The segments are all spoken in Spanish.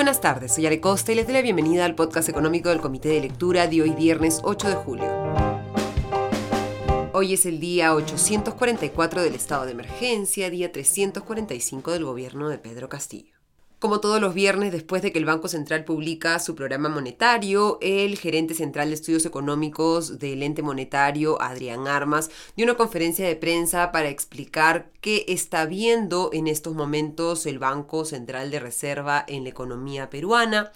buenas tardes, soy Are Costa y les doy la bienvenida al podcast económico del Comité de Lectura de hoy viernes 8 de julio. Hoy es el día 844 del estado de emergencia, día 345 del gobierno de Pedro Castillo. Como todos los viernes, después de que el Banco Central publica su programa monetario, el gerente central de estudios económicos del ente monetario, Adrián Armas, dio una conferencia de prensa para explicar qué está viendo en estos momentos el Banco Central de Reserva en la economía peruana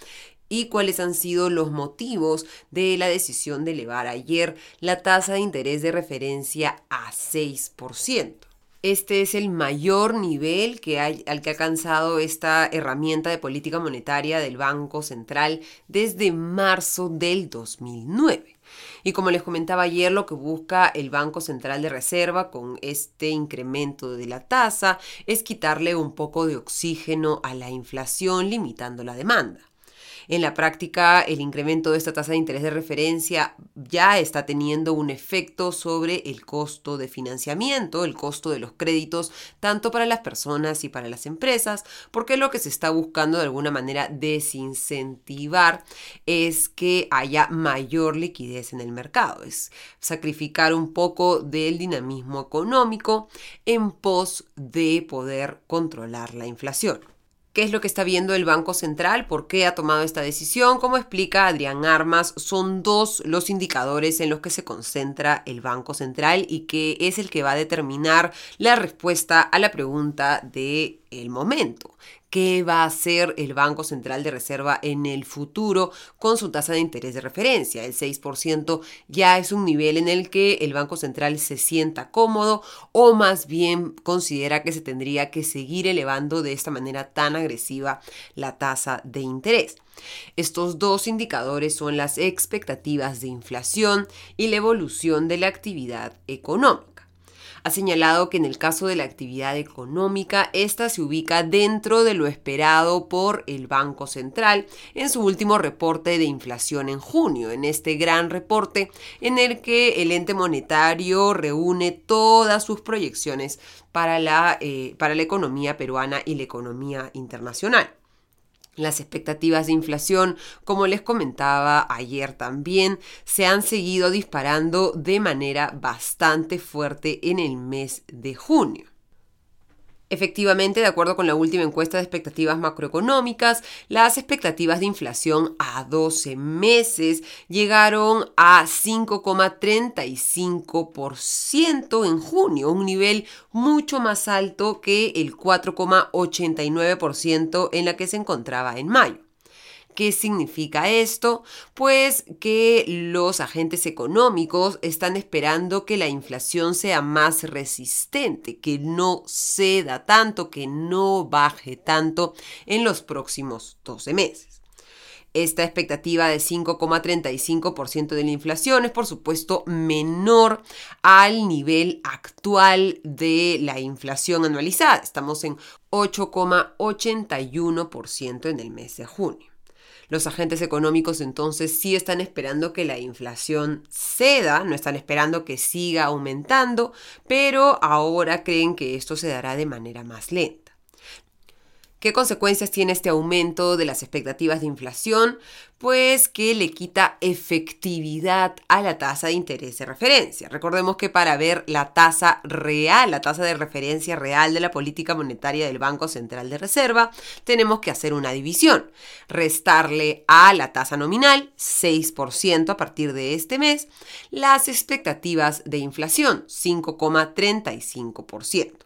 y cuáles han sido los motivos de la decisión de elevar ayer la tasa de interés de referencia a 6%. Este es el mayor nivel que al que ha alcanzado esta herramienta de política monetaria del Banco Central desde marzo del 2009. Y como les comentaba ayer, lo que busca el Banco Central de Reserva con este incremento de la tasa es quitarle un poco de oxígeno a la inflación, limitando la demanda. En la práctica, el incremento de esta tasa de interés de referencia ya está teniendo un efecto sobre el costo de financiamiento, el costo de los créditos, tanto para las personas y para las empresas, porque lo que se está buscando de alguna manera desincentivar es que haya mayor liquidez en el mercado, es sacrificar un poco del dinamismo económico en pos de poder controlar la inflación qué es lo que está viendo el Banco Central, por qué ha tomado esta decisión. Como explica Adrián Armas, son dos los indicadores en los que se concentra el Banco Central y que es el que va a determinar la respuesta a la pregunta de el momento qué va a hacer el Banco Central de Reserva en el futuro con su tasa de interés de referencia. El 6% ya es un nivel en el que el Banco Central se sienta cómodo o más bien considera que se tendría que seguir elevando de esta manera tan agresiva la tasa de interés. Estos dos indicadores son las expectativas de inflación y la evolución de la actividad económica ha señalado que en el caso de la actividad económica, esta se ubica dentro de lo esperado por el Banco Central en su último reporte de inflación en junio, en este gran reporte en el que el ente monetario reúne todas sus proyecciones para la, eh, para la economía peruana y la economía internacional. Las expectativas de inflación, como les comentaba ayer también, se han seguido disparando de manera bastante fuerte en el mes de junio. Efectivamente, de acuerdo con la última encuesta de expectativas macroeconómicas, las expectativas de inflación a 12 meses llegaron a 5,35% en junio, un nivel mucho más alto que el 4,89% en la que se encontraba en mayo. ¿Qué significa esto? Pues que los agentes económicos están esperando que la inflación sea más resistente, que no ceda tanto, que no baje tanto en los próximos 12 meses. Esta expectativa de 5,35% de la inflación es por supuesto menor al nivel actual de la inflación anualizada. Estamos en 8,81% en el mes de junio. Los agentes económicos entonces sí están esperando que la inflación ceda, no están esperando que siga aumentando, pero ahora creen que esto se dará de manera más lenta. ¿Qué consecuencias tiene este aumento de las expectativas de inflación? Pues que le quita efectividad a la tasa de interés de referencia. Recordemos que para ver la tasa real, la tasa de referencia real de la política monetaria del Banco Central de Reserva, tenemos que hacer una división. Restarle a la tasa nominal, 6% a partir de este mes, las expectativas de inflación, 5,35%.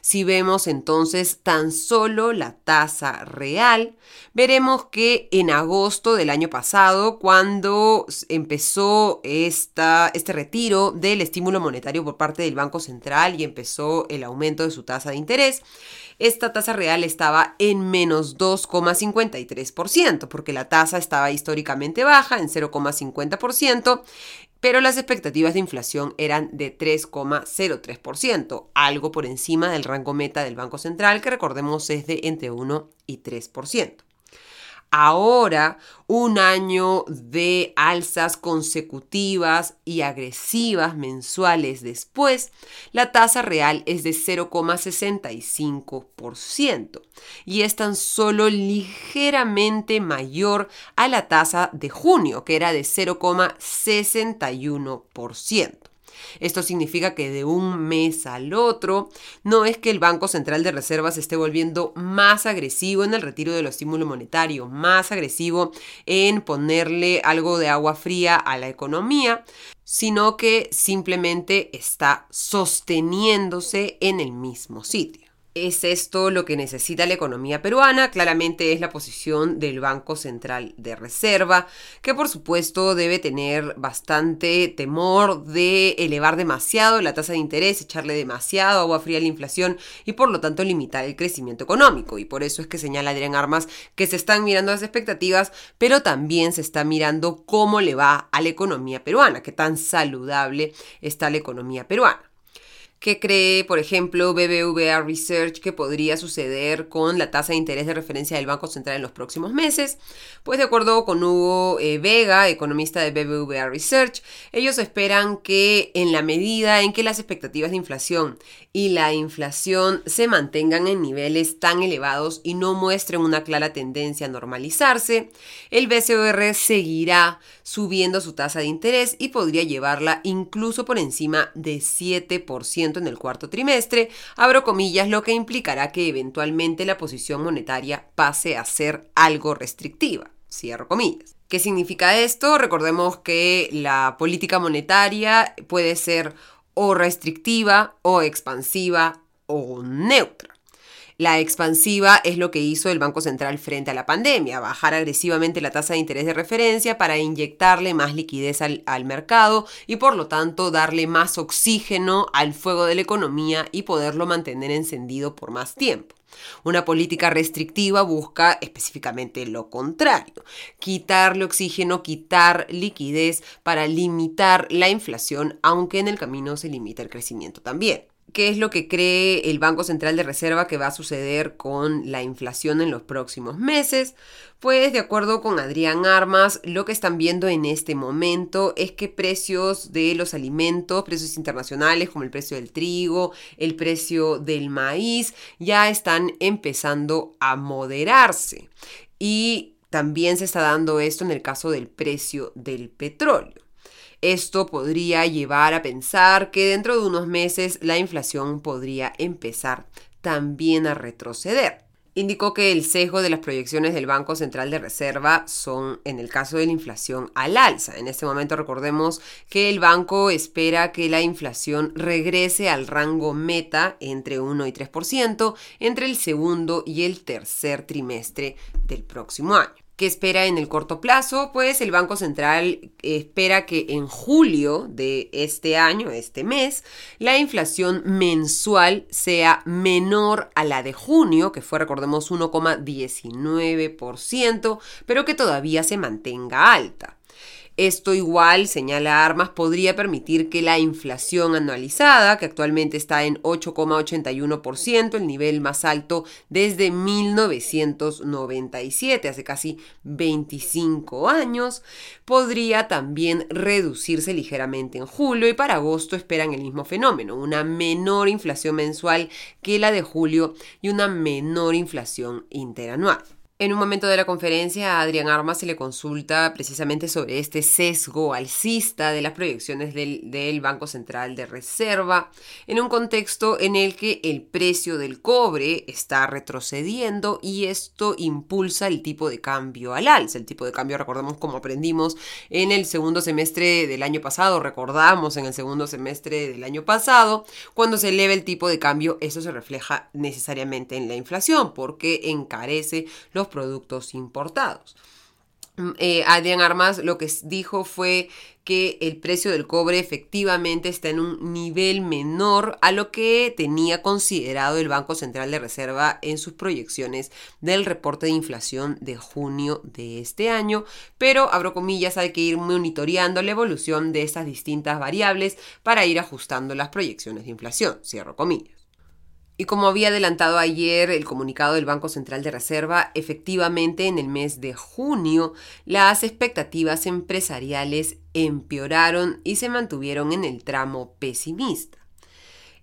Si vemos entonces tan solo la tasa real, veremos que en agosto del año pasado, cuando empezó esta, este retiro del estímulo monetario por parte del Banco Central y empezó el aumento de su tasa de interés, esta tasa real estaba en menos 2,53%, porque la tasa estaba históricamente baja, en 0,50%, pero las expectativas de inflación eran de 3,03%, algo por encima del rango meta del Banco Central, que recordemos es de entre 1 y 3%. Ahora, un año de alzas consecutivas y agresivas mensuales después, la tasa real es de 0,65% y es tan solo ligeramente mayor a la tasa de junio, que era de 0,61%. Esto significa que de un mes al otro, no es que el Banco Central de Reservas esté volviendo más agresivo en el retiro de los estímulos monetarios, más agresivo en ponerle algo de agua fría a la economía, sino que simplemente está sosteniéndose en el mismo sitio. ¿Es esto lo que necesita la economía peruana? Claramente es la posición del Banco Central de Reserva, que por supuesto debe tener bastante temor de elevar demasiado la tasa de interés, echarle demasiado agua fría a la inflación y por lo tanto limitar el crecimiento económico. Y por eso es que señala Adrián Armas que se están mirando las expectativas, pero también se está mirando cómo le va a la economía peruana, qué tan saludable está la economía peruana. ¿Qué cree, por ejemplo, BBVA Research que podría suceder con la tasa de interés de referencia del Banco Central en los próximos meses? Pues de acuerdo con Hugo eh, Vega, economista de BBVA Research, ellos esperan que en la medida en que las expectativas de inflación y la inflación se mantengan en niveles tan elevados y no muestren una clara tendencia a normalizarse, el BCR seguirá subiendo su tasa de interés y podría llevarla incluso por encima de 7% en el cuarto trimestre, abro comillas, lo que implicará que eventualmente la posición monetaria pase a ser algo restrictiva. Cierro comillas. ¿Qué significa esto? Recordemos que la política monetaria puede ser o restrictiva o expansiva o neutra. La expansiva es lo que hizo el Banco Central frente a la pandemia, bajar agresivamente la tasa de interés de referencia para inyectarle más liquidez al, al, mercado y por lo tanto darle más oxígeno al fuego de la economía y poderlo mantener encendido por más tiempo. Una política restrictiva busca específicamente lo contrario, quitarle oxígeno, quitar liquidez para limitar la inflación, aunque en el camino se limita el crecimiento también qué es lo que cree el Banco Central de Reserva que va a suceder con la inflación en los próximos meses. Pues de acuerdo con Adrián Armas, lo que están viendo en este momento es que precios de los alimentos, precios internacionales como el precio del trigo, el precio del maíz, ya están empezando a moderarse. Y también se está dando esto en el caso del precio del petróleo. Esto podría llevar a pensar que dentro de unos meses la inflación podría empezar también a retroceder. Indicó que el sesgo de las proyecciones del Banco Central de Reserva son, en el caso de la inflación, al alza. En este momento recordemos que el banco espera que la inflación regrese al rango meta entre 1 y 3% entre el segundo y el tercer trimestre del próximo año. ¿Qué espera en el corto plazo? Pues el Banco Central espera que en julio de este año, este mes, la inflación mensual sea menor a la de junio, que fue, recordemos, 1,19%, pero que todavía se mantenga alta. Esto igual, señala Armas, podría permitir que la inflación anualizada, que actualmente está en 8,81%, el nivel más alto desde 1997, hace casi 25 años, podría también reducirse ligeramente en julio y para agosto esperan el mismo fenómeno, una menor inflación mensual que la de julio y una menor inflación interanual. En un momento de la conferencia a Adrián Armas se le consulta precisamente sobre este sesgo alcista de las proyecciones del, del, Banco Central de Reserva, en un contexto en el que el precio del cobre está retrocediendo y esto impulsa el tipo de cambio al alza. El tipo de cambio, recordemos como aprendimos en el segundo semestre del año pasado, recordamos en el segundo semestre del año pasado, cuando se eleva el tipo de cambio, eso se refleja necesariamente en la inflación porque encarece los productos importados. Mm, eh, Adrián Armas lo que dijo fue que el precio del cobre efectivamente está en un nivel menor a lo que tenía considerado el Banco Central de Reserva en sus proyecciones del reporte de inflación de junio de este año, pero abro comillas, hay que ir monitoreando la evolución de estas distintas variables para ir ajustando las proyecciones de inflación, cierro comillas. Y como había adelantado ayer el comunicado del Banco Central de Reserva, efectivamente en el mes de junio las expectativas empresariales empeoraron y se mantuvieron en el tramo pesimista.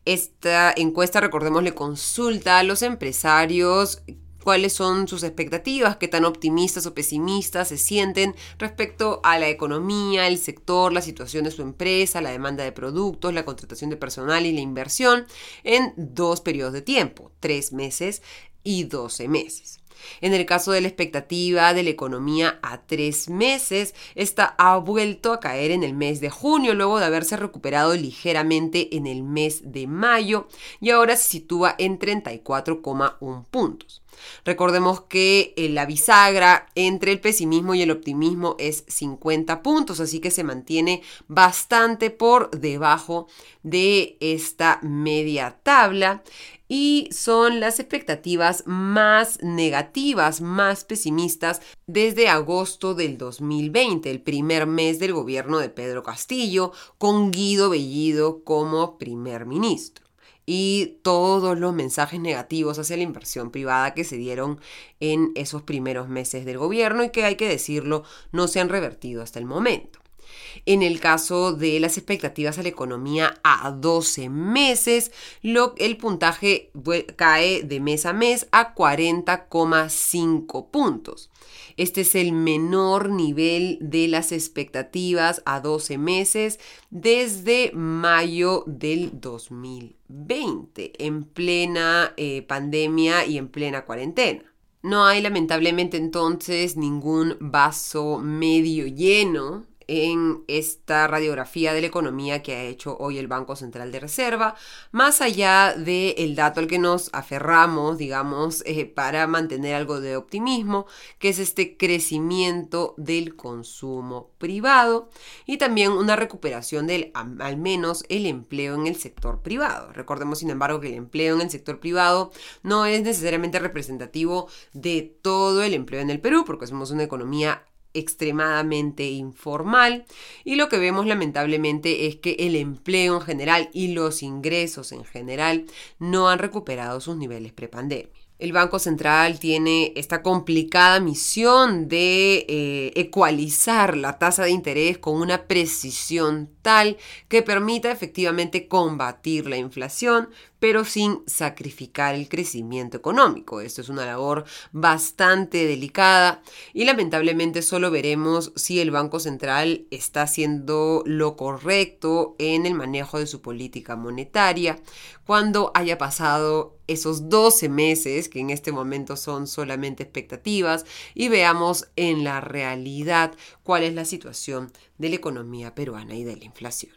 Esta encuesta, recordemos, le consulta a los empresarios cuáles son sus expectativas, qué tan optimistas o pesimistas se sienten respecto a la economía, el sector, la situación de su empresa, la demanda de productos, la contratación de personal y la inversión en dos periodos de tiempo, tres meses y doce meses. En el caso de la expectativa de la economía a tres meses, esta ha vuelto a caer en el mes de junio luego de haberse recuperado ligeramente en el mes de mayo y ahora se sitúa en 34,1 puntos. Recordemos que eh, la bisagra entre el pesimismo y el optimismo es 50 puntos, así que se mantiene bastante por debajo de esta media tabla. Y son las expectativas más negativas, más pesimistas desde agosto del 2020, el primer mes del gobierno de Pedro Castillo, con Guido Bellido como primer ministro y todos los mensajes negativos hacia la inversión privada que se dieron en esos primeros meses del gobierno y que hay que decirlo no se han revertido hasta el momento. En el caso de las expectativas a la economía a 12 meses, el puntaje cae de mes a mes a 40,5 puntos. Este es el menor nivel de las expectativas a 12 meses desde mayo del 2020, en plena eh, pandemia y en plena cuarentena. No hay lamentablemente entonces ningún vaso medio lleno en esta radiografía de la economía que ha hecho hoy el Banco Central de Reserva, más allá del dato al que nos aferramos, digamos, eh, para mantener algo de optimismo, que es este crecimiento del consumo privado y también una recuperación del, al menos, el empleo en el sector privado. Recordemos, sin embargo, que el empleo en el sector privado no es necesariamente representativo de todo el empleo en el Perú, porque somos una economía extremadamente informal y lo que vemos lamentablemente es que el empleo en general y los ingresos en general no han recuperado sus niveles prepandemia. El Banco Central tiene esta complicada misión de eh, ecualizar la tasa de interés con una precisión tal que permita efectivamente combatir la inflación, pero sin sacrificar el crecimiento económico. Esto es una labor bastante delicada y lamentablemente solo veremos si el Banco Central está haciendo lo correcto en el manejo de su política monetaria cuando haya pasado esos 12 meses, que en este momento son solamente expectativas, y veamos en la realidad cuál es la situación de la economía peruana y de la inflación.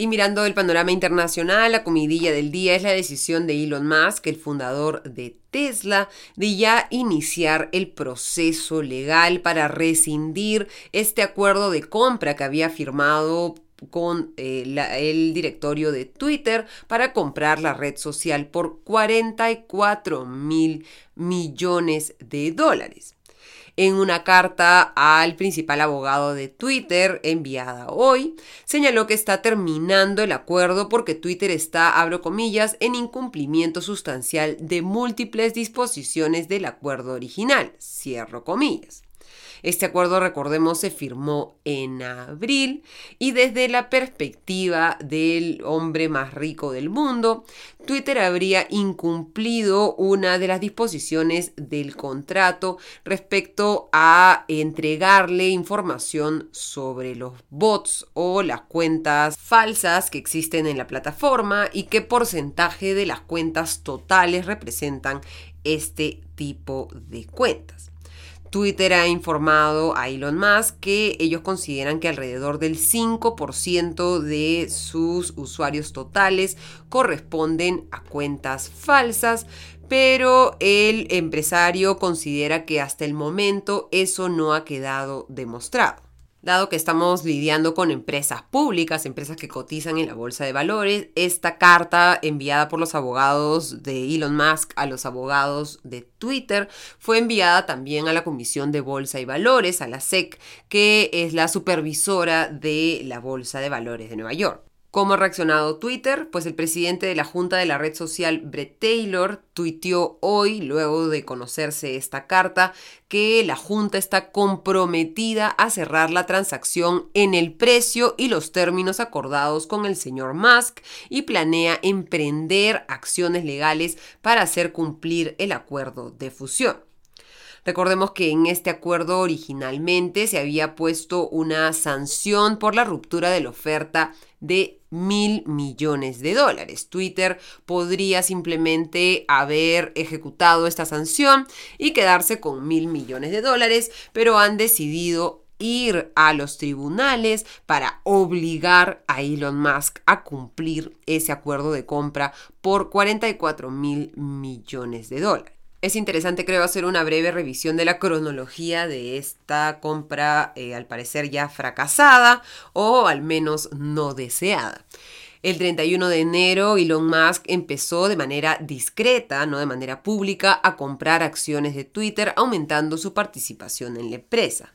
Y mirando el panorama internacional, la comidilla del día es la decisión de Elon Musk, el fundador de Tesla, de ya iniciar el proceso legal para rescindir este acuerdo de compra que había firmado con eh, el directorio de Twitter para comprar la red social por 44 mil millones de dólares en una carta al principal abogado de Twitter enviada hoy, señaló que está terminando el acuerdo porque Twitter está, abro comillas, en incumplimiento sustancial de múltiples disposiciones del acuerdo original, cierro comillas. Este acuerdo, recordemos, se firmó en abril y desde la perspectiva del hombre más rico del mundo, Twitter habría incumplido una de las disposiciones del contrato respecto a entregarle información sobre los bots o las cuentas falsas que existen en la plataforma y qué porcentaje de las cuentas totales representan este tipo de cuentas. Twitter ha informado a Elon Musk que ellos consideran que alrededor del 5% de sus usuarios totales corresponden a cuentas falsas, pero el empresario considera que hasta el momento eso no ha quedado demostrado. Dado que estamos lidiando con empresas públicas, empresas que cotizan en la bolsa de valores, esta carta enviada por los abogados de Elon Musk a los abogados de Twitter fue enviada también a la Comisión de Bolsa y Valores, a la SEC, que es la supervisora de la Bolsa de Valores de Nueva York. ¿Cómo ha reaccionado Twitter? Pues el presidente de la Junta de la red social, Brett Taylor, tuiteó hoy, luego de conocerse esta carta, que la Junta está comprometida a cerrar la transacción en el precio y los términos acordados con el señor Musk y planea emprender acciones legales para hacer cumplir el acuerdo de fusión. Recordemos que en este acuerdo originalmente se había puesto una sanción por la ruptura de la oferta de mil millones de dólares. Twitter podría simplemente haber ejecutado esta sanción y quedarse con mil millones de dólares, pero han decidido ir a los tribunales para obligar a Elon Musk a cumplir ese acuerdo de compra por 44 mil millones de dólares. Es interesante, creo, hacer una breve revisión de la cronología de esta compra, eh, al parecer ya fracasada o al menos no deseada. El 31 de enero, Elon Musk empezó de manera discreta, no de manera pública, a comprar acciones de Twitter, aumentando su participación en la empresa.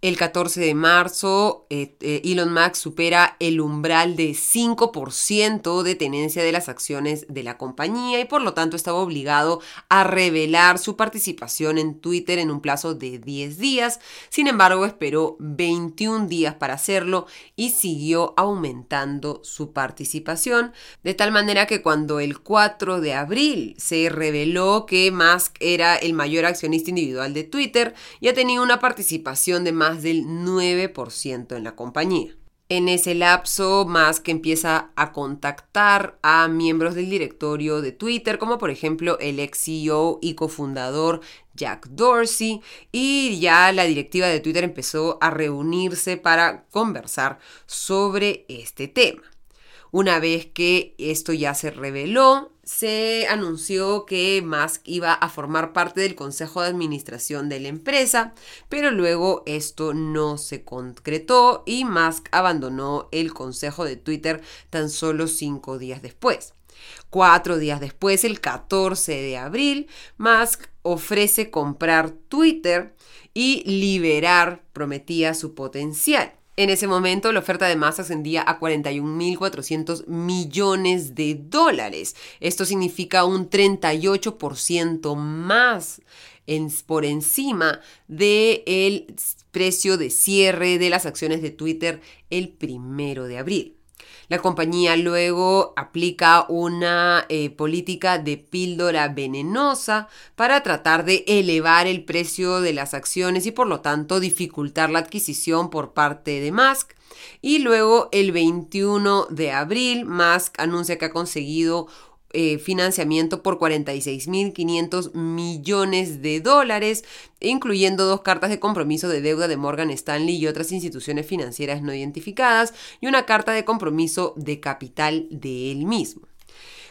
El 14 de marzo, eh, eh, Elon Musk supera el umbral de 5% de tenencia de las acciones de la compañía y por lo tanto estaba obligado a revelar su participación en Twitter en un plazo de 10 días. Sin embargo, esperó 21 días para hacerlo y siguió aumentando su participación, de tal manera que cuando el 4 de abril se reveló que Musk era el mayor accionista individual de Twitter, ya tenía una participación de más del 9% en la compañía. En ese lapso, Musk empieza a contactar a miembros del directorio de Twitter, como por ejemplo el ex CEO y cofundador Jack Dorsey, y ya la directiva de Twitter empezó a reunirse para conversar sobre este tema. Una vez que esto ya se reveló, se anunció que Musk iba a formar parte del consejo de administración de la empresa, pero luego esto no se concretó y Musk abandonó el consejo de Twitter tan solo cinco días después. Cuatro días después, el 14 de abril, Musk ofrece comprar Twitter y liberar, prometía, su potencial. En ese momento la oferta de masa ascendía a 41.400 millones de dólares. Esto significa un 38% más por encima del precio de cierre de las acciones de Twitter el primero de abril. La compañía luego aplica una eh, política de píldora venenosa para tratar de elevar el precio de las acciones y por lo tanto dificultar la adquisición por parte de Musk. Y luego el 21 de abril, Musk anuncia que ha conseguido eh, financiamiento por 46.500 millones de dólares, incluyendo dos cartas de compromiso de deuda de Morgan Stanley y otras instituciones financieras no identificadas, y una carta de compromiso de capital de él mismo.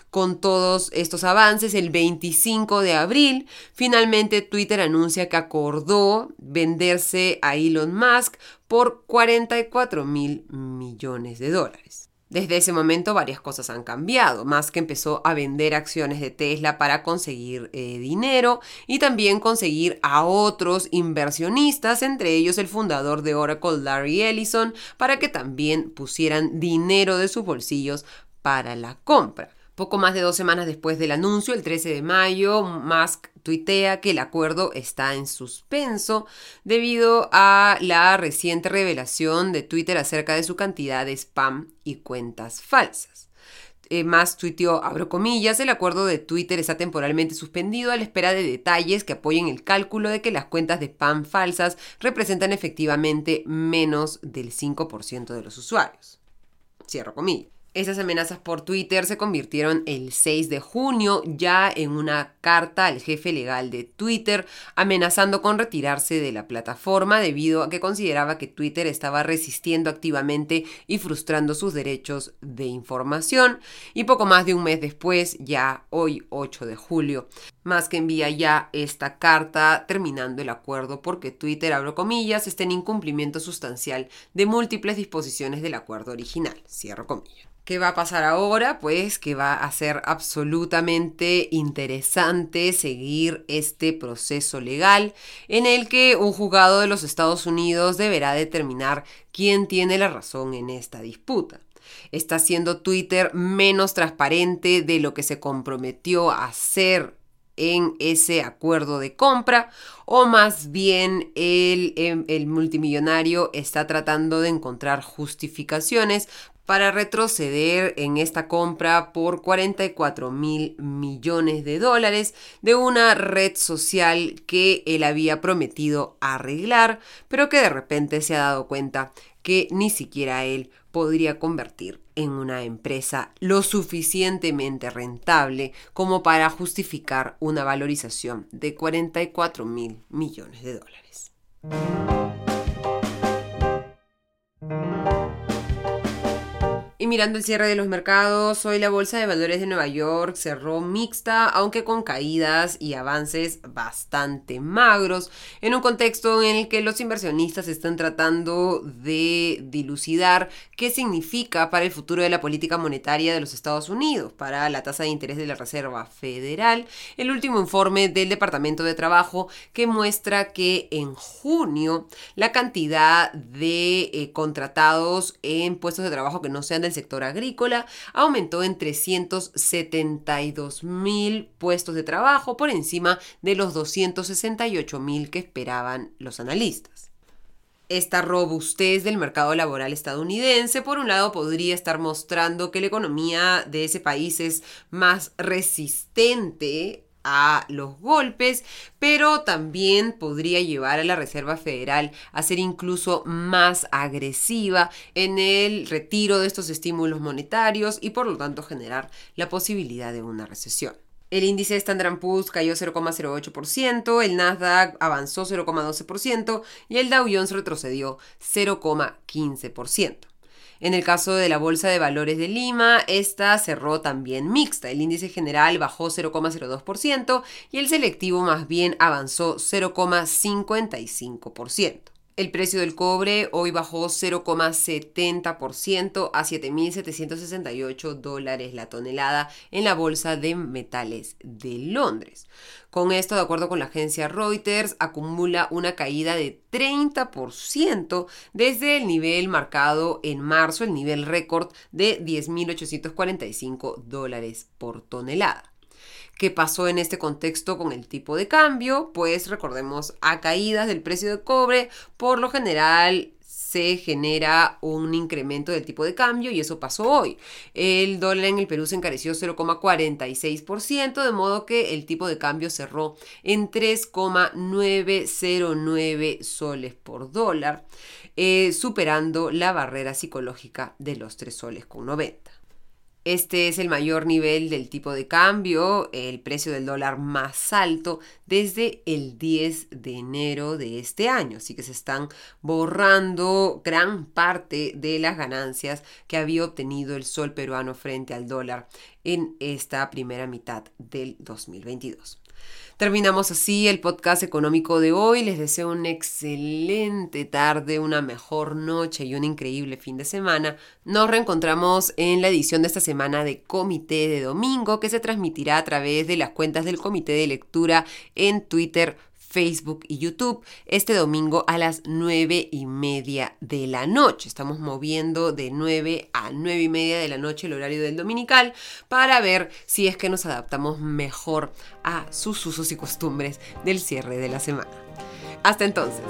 Con todos estos avances, el 25 de abril, finalmente Twitter anuncia que acordó venderse a Elon Musk por 44 mil millones de dólares. Desde ese momento varias cosas han cambiado. Musk empezó a vender acciones de Tesla para conseguir eh, dinero y también conseguir a otros inversionistas, entre ellos el fundador de Oracle, Larry Ellison, para que también pusieran dinero de sus bolsillos para la compra. Poco más de dos semanas después del anuncio, el 13 de mayo, Musk tuitea que el acuerdo está en suspenso debido a la reciente revelación de Twitter acerca de su cantidad de spam y cuentas falsas. Eh, Musk tuiteó, abro comillas, el acuerdo de Twitter está temporalmente suspendido a la espera de detalles que apoyen el cálculo de que las cuentas de spam falsas representan efectivamente menos del 5% de los usuarios. Cierro comillas. Esas amenazas por Twitter se convirtieron el 6 de junio ya en una carta al jefe legal de Twitter amenazando con retirarse de la plataforma debido a que consideraba que Twitter estaba resistiendo activamente y frustrando sus derechos de información. Y poco más de un mes después, ya hoy 8 de julio, más que envía ya esta carta terminando el acuerdo porque Twitter, abro comillas, está en incumplimiento sustancial de múltiples disposiciones del acuerdo original, cierro comillas. ¿Qué va a pasar ahora? Pues que va a ser absolutamente interesante seguir este proceso legal en el que un juzgado de los Estados Unidos deberá determinar quién tiene la razón en esta disputa. Está siendo Twitter menos transparente de lo que se comprometió a hacer en ese acuerdo de compra o más bien el, em, el, multimillonario está tratando de encontrar justificaciones para retroceder en esta compra por 44 mil millones de dólares de una red social que él había prometido arreglar, pero que de repente se ha dado cuenta que ni siquiera él podría convertir en una empresa lo suficientemente rentable como para justificar una valorización de 44 mil millones de dólares. Mirando el cierre de los mercados, hoy la Bolsa de Valores de Nueva York cerró mixta, aunque con caídas y avances bastante magros, en un contexto en el que los inversionistas están tratando de dilucidar qué significa para el futuro de la política monetaria de los Estados Unidos, para la tasa de interés de la Reserva Federal, el último informe del Departamento de Trabajo que muestra que en junio la cantidad de eh, contratados en puestos de trabajo que no sean de el sector agrícola aumentó en 372 mil puestos de trabajo por encima de los 268 mil que esperaban los analistas. Esta robustez del mercado laboral estadounidense, por un lado, podría estar mostrando que la economía de ese país es más resistente a los golpes, pero también podría llevar a la Reserva Federal a ser incluso más agresiva en el retiro de estos estímulos monetarios y por lo tanto generar la posibilidad de una recesión. El índice Standard Poor's cayó 0,08%, el Nasdaq avanzó 0,12% y el Dow Jones retrocedió 0,15%. En el caso de la Bolsa de Valores de Lima, esta cerró también mixta. El índice general bajó 0,02% y el selectivo más bien avanzó 0,55%. El precio del cobre hoy bajó 0,70% a 7.768 dólares la tonelada en la Bolsa de Metales de Londres. Con esto, de acuerdo con la agencia Reuters, acumula una caída de 30% desde el nivel marcado en marzo, el nivel récord de 10.845 dólares por tonelada. ¿Qué pasó en este contexto con el tipo de cambio? Pues recordemos a caídas del precio de cobre, por lo general se genera un incremento del tipo de cambio y eso pasó hoy. El dólar en el Perú se encareció 0,46%, de modo que el tipo de cambio cerró en 3,909 soles por dólar, eh, superando la barrera psicológica de los 3 soles con 90. Este es el mayor nivel del tipo de cambio, el precio del dólar más alto desde el 10 de enero de este año. Así que se están borrando gran parte de las ganancias que había obtenido el sol peruano frente al dólar en esta primera mitad del 2022. Terminamos así el podcast económico de hoy. Les deseo una excelente tarde, una mejor noche y un increíble fin de semana. Nos reencontramos en la edición de esta semana de Comité de Domingo que se transmitirá a través de las cuentas del Comité de Lectura en Twitter, Facebook y YouTube este domingo a las 9 y media de la noche. Estamos moviendo de 9 a 9 y media de la noche el horario del dominical para ver si es que nos adaptamos mejor a sus usos y costumbres del cierre de la semana. Hasta entonces.